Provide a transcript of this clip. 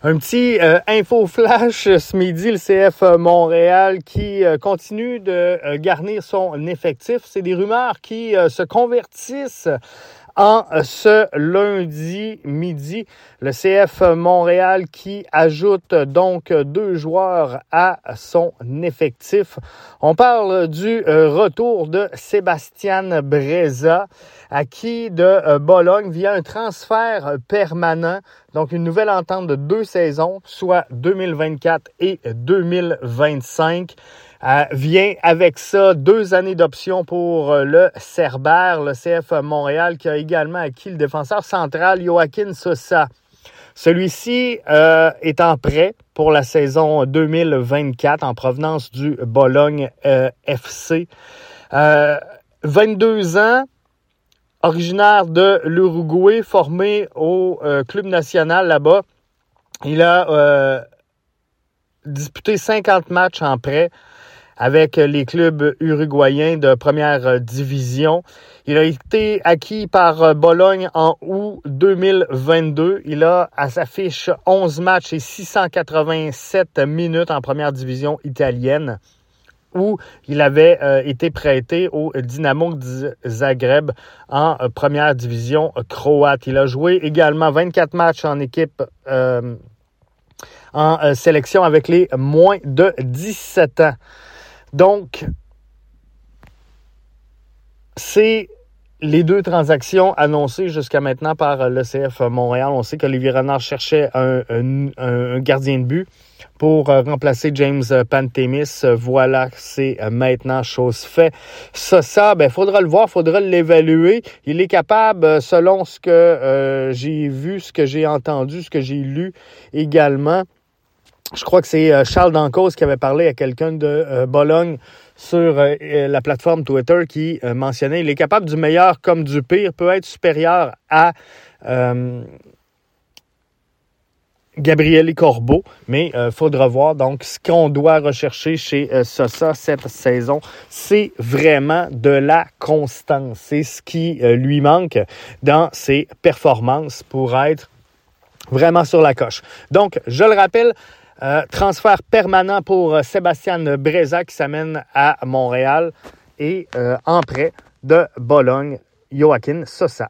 Un petit euh, info flash ce midi, le CF Montréal qui euh, continue de euh, garnir son effectif. C'est des rumeurs qui se convertissent en ce lundi midi. Le CF Montréal qui ajoute donc deux joueurs à son effectif. On parle du retour de Sébastien Breza, acquis de Bologne via un transfert permanent donc, une nouvelle entente de deux saisons, soit 2024 et 2025. Euh, vient avec ça deux années d'option pour euh, le Cerbère, le CF Montréal, qui a également acquis le défenseur central Joaquin Sosa. Celui-ci euh, est en prêt pour la saison 2024 en provenance du Bologne FC. 22 ans, originaire de l'Uruguay, formé au club national là-bas. Il a disputé 50 matchs en prêt avec les clubs uruguayens de première division. Il a été acquis par Bologne en août 2022. Il a à sa fiche 11 matchs et 687 minutes en première division italienne où il avait euh, été prêté au Dynamo Zagreb en euh, première division croate. Il a joué également 24 matchs en équipe euh, en sélection avec les moins de 17 ans. Donc, c'est les deux transactions annoncées jusqu'à maintenant par l'ECF Montréal. On sait qu'Olivier Renard cherchait un gardien de but pour euh, remplacer James Pantemis. Voilà, c'est euh, maintenant chose faite. Ça, ça, ben, faudra le voir, faudra l'évaluer. Il est capable, euh, selon ce que j'ai vu, ce que j'ai entendu, ce que j'ai lu également. Je crois que c'est Charles Dancos qui avait parlé à quelqu'un de Bologne sur la plateforme Twitter qui mentionnait il est capable du meilleur comme du pire, peut être supérieur à Gabriel Corbeau, mais il euh, faudra voir. Donc, ce qu'on doit rechercher chez euh, Sosa cette saison, c'est vraiment de la constance. C'est ce qui euh, lui manque dans ses performances pour être vraiment sur la coche. Donc, je le rappelle, transfert permanent pour Sébastien Breza qui s'amène à Montréal et en prêt de Bologne, Joaquin Sosa.